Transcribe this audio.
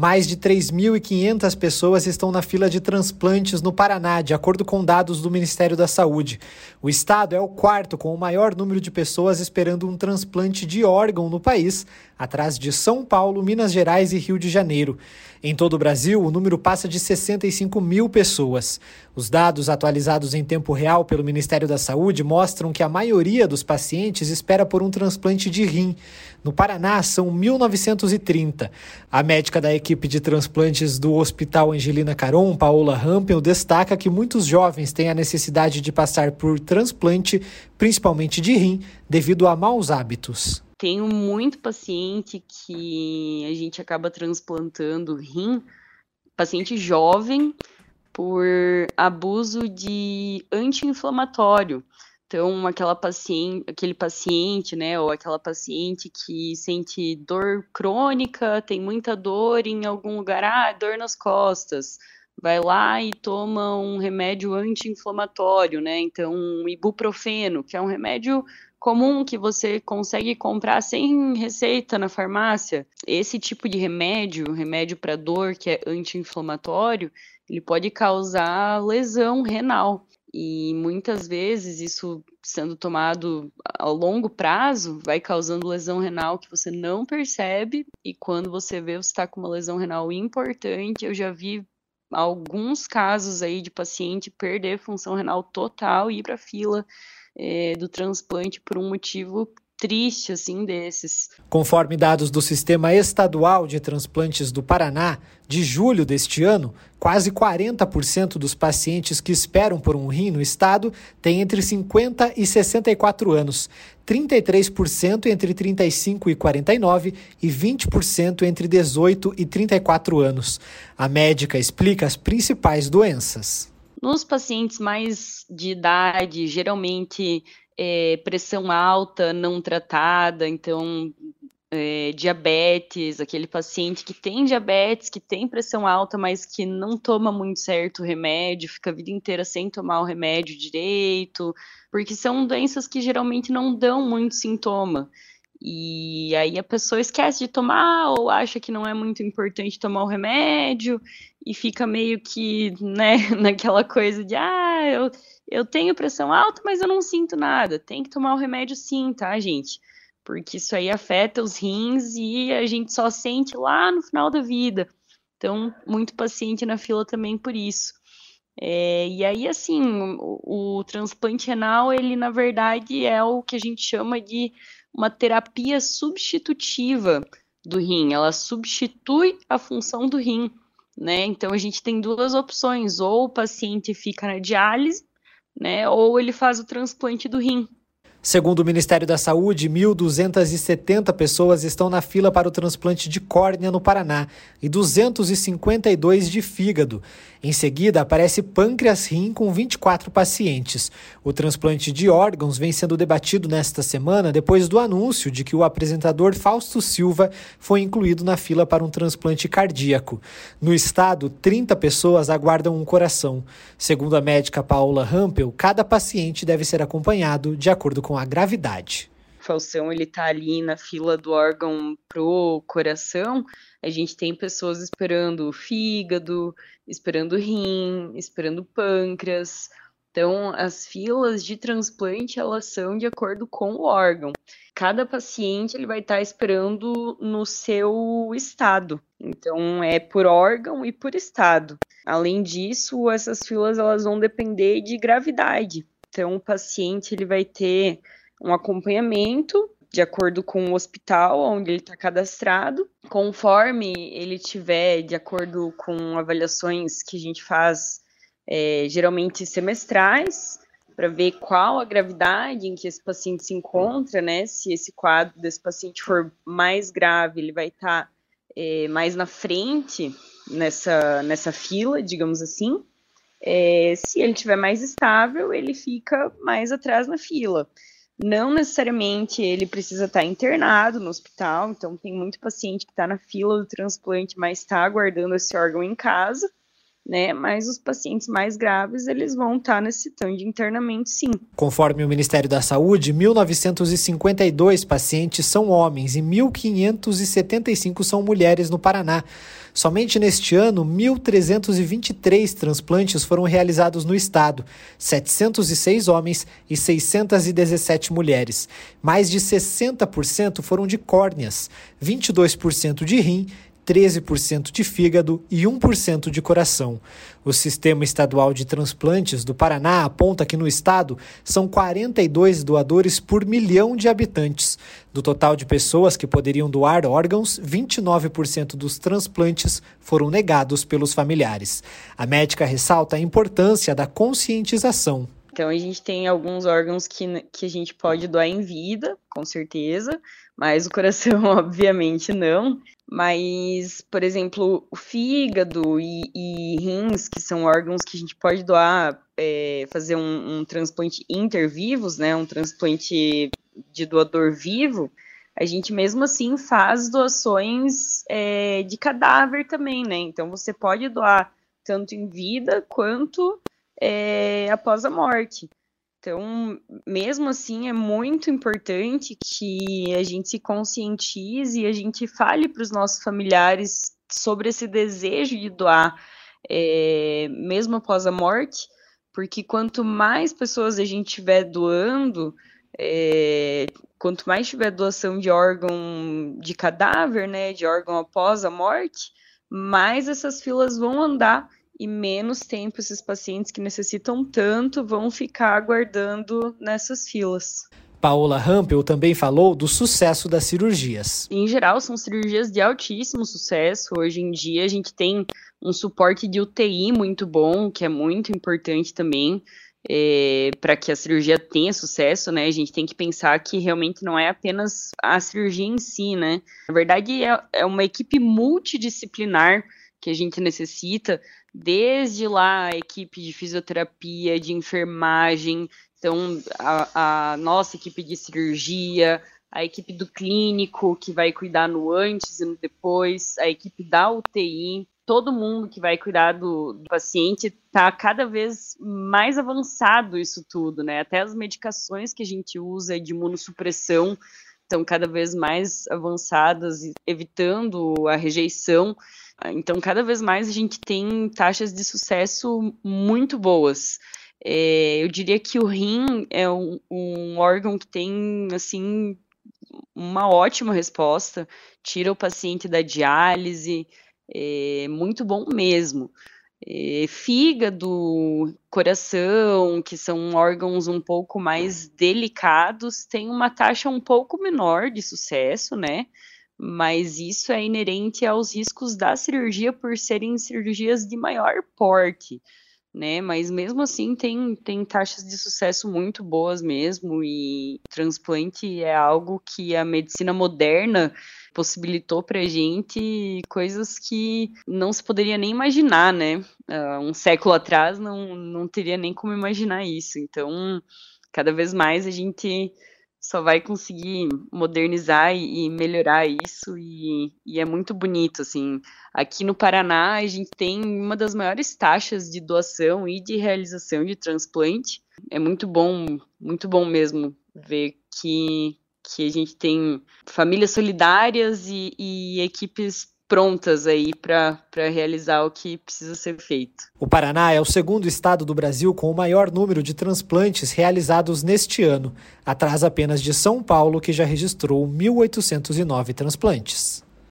Mais de 3.500 pessoas estão na fila de transplantes no Paraná, de acordo com dados do Ministério da Saúde. O estado é o quarto com o maior número de pessoas esperando um transplante de órgão no país, atrás de São Paulo, Minas Gerais e Rio de Janeiro. Em todo o Brasil, o número passa de 65 mil pessoas. Os dados atualizados em tempo real pelo Ministério da Saúde mostram que a maioria dos pacientes espera por um transplante de rim. No Paraná, são 1.930. A médica da equipe de transplantes do Hospital Angelina Caron, Paola Rampel, destaca que muitos jovens têm a necessidade de passar por transplante, principalmente de rim, devido a maus hábitos. Tenho muito paciente que a gente acaba transplantando rim, paciente jovem, por abuso de anti-inflamatório. Então, aquela paciente, aquele paciente, né, ou aquela paciente que sente dor crônica, tem muita dor em algum lugar, ah, dor nas costas, vai lá e toma um remédio anti-inflamatório, né? Então, um ibuprofeno, que é um remédio comum que você consegue comprar sem receita na farmácia. Esse tipo de remédio, remédio para dor que é anti-inflamatório, ele pode causar lesão renal. E muitas vezes isso sendo tomado a longo prazo vai causando lesão renal que você não percebe e quando você vê você está com uma lesão renal importante, eu já vi alguns casos aí de paciente perder função renal total e ir para fila é, do transplante por um motivo triste assim desses. Conforme dados do Sistema Estadual de Transplantes do Paraná, de julho deste ano, quase 40% dos pacientes que esperam por um rim no estado têm entre 50 e 64 anos, 33% entre 35 e 49 e 20% entre 18 e 34 anos. A médica explica as principais doenças. Nos pacientes mais de idade, geralmente é, pressão alta não tratada, então é, diabetes, aquele paciente que tem diabetes, que tem pressão alta, mas que não toma muito certo o remédio, fica a vida inteira sem tomar o remédio direito, porque são doenças que geralmente não dão muito sintoma. E aí a pessoa esquece de tomar ou acha que não é muito importante tomar o remédio e fica meio que, né, naquela coisa de, ah, eu, eu tenho pressão alta, mas eu não sinto nada. Tem que tomar o remédio sim, tá, gente? Porque isso aí afeta os rins e a gente só sente lá no final da vida. Então, muito paciente na fila também por isso. É, e aí, assim, o, o transplante renal, ele na verdade é o que a gente chama de uma terapia substitutiva do rim, ela substitui a função do rim, né? Então a gente tem duas opções, ou o paciente fica na diálise, né, ou ele faz o transplante do rim. Segundo o Ministério da Saúde, 1.270 pessoas estão na fila para o transplante de córnea no Paraná e 252 de fígado. Em seguida, aparece pâncreas-rim com 24 pacientes. O transplante de órgãos vem sendo debatido nesta semana depois do anúncio de que o apresentador Fausto Silva foi incluído na fila para um transplante cardíaco. No estado, 30 pessoas aguardam um coração. Segundo a médica Paula Rampel, cada paciente deve ser acompanhado de acordo com a gravidade. Falsão ele tá ali na fila do órgão pro coração, a gente tem pessoas esperando o fígado, esperando o rim, esperando o pâncreas. Então, as filas de transplante elas são de acordo com o órgão. Cada paciente ele vai estar esperando no seu estado. Então, é por órgão e por estado. Além disso, essas filas elas vão depender de gravidade. Então, o paciente ele vai ter um acompanhamento de acordo com o hospital onde ele está cadastrado. Conforme ele tiver, de acordo com avaliações que a gente faz é, geralmente semestrais, para ver qual a gravidade em que esse paciente se encontra, né? Se esse quadro desse paciente for mais grave, ele vai estar tá, é, mais na frente nessa, nessa fila, digamos assim. É, se ele tiver mais estável, ele fica mais atrás na fila. Não necessariamente ele precisa estar internado no hospital, então tem muito paciente que está na fila do transplante, mas está aguardando esse órgão em casa. Né? Mas os pacientes mais graves, eles vão estar necessitando de internamento, sim. Conforme o Ministério da Saúde, 1.952 pacientes são homens e 1.575 são mulheres no Paraná. Somente neste ano, 1.323 transplantes foram realizados no estado, 706 homens e 617 mulheres. Mais de 60% foram de córneas, 22% de rim 13% de fígado e 1% de coração. O Sistema Estadual de Transplantes do Paraná aponta que no estado são 42 doadores por milhão de habitantes. Do total de pessoas que poderiam doar órgãos, 29% dos transplantes foram negados pelos familiares. A médica ressalta a importância da conscientização. Então, a gente tem alguns órgãos que, que a gente pode doar em vida, com certeza, mas o coração, obviamente, não. Mas, por exemplo, o fígado e, e rins, que são órgãos que a gente pode doar, é, fazer um, um transplante intervivos, né, um transplante de doador vivo, a gente mesmo assim faz doações é, de cadáver também, né? Então você pode doar tanto em vida quanto é, após a morte. Então, mesmo assim, é muito importante que a gente se conscientize e a gente fale para os nossos familiares sobre esse desejo de doar, é, mesmo após a morte, porque quanto mais pessoas a gente estiver doando, é, quanto mais tiver doação de órgão de cadáver, né, de órgão após a morte, mais essas filas vão andar e menos tempo esses pacientes que necessitam tanto vão ficar aguardando nessas filas. Paola Rampel também falou do sucesso das cirurgias. Em geral, são cirurgias de altíssimo sucesso. Hoje em dia, a gente tem um suporte de UTI muito bom, que é muito importante também. É, para que a cirurgia tenha sucesso, né? A gente tem que pensar que realmente não é apenas a cirurgia em si, né? Na verdade, é, é uma equipe multidisciplinar que a gente necessita, desde lá a equipe de fisioterapia, de enfermagem, então a, a, nossa equipe de cirurgia, a equipe do clínico que vai cuidar no antes e no depois, a equipe da UTI, todo mundo que vai cuidar do, do paciente está cada vez mais avançado isso tudo, né? Até as medicações que a gente usa de imunossupressão estão cada vez mais avançadas, evitando a rejeição. Então, cada vez mais a gente tem taxas de sucesso muito boas. É, eu diria que o rim é um, um, órgão que tem, assim, uma ótima resposta, tira o paciente da diálise, é muito bom mesmo. É, fígado, coração, que são órgãos um pouco mais delicados, tem uma taxa um pouco menor de sucesso, né? Mas isso é inerente aos riscos da cirurgia por serem cirurgias de maior porte, né? Mas mesmo assim tem, tem taxas de sucesso muito boas mesmo, e transplante é algo que a medicina moderna possibilitou para gente coisas que não se poderia nem imaginar, né? Uh, um século atrás não, não teria nem como imaginar isso. Então, cada vez mais a gente só vai conseguir modernizar e, melhorar isso e, e, é muito bonito assim. Aqui no Paraná a gente tem uma das maiores taxas de doação e de realização de transplante. É muito bom, muito bom mesmo ver que que a gente tem famílias solidárias e, e equipes prontas aí para realizar o que precisa ser feito. O Paraná é o segundo estado do Brasil com o maior número de transplantes realizados neste ano, atrás apenas de São Paulo, que já registrou 1.809 transplantes.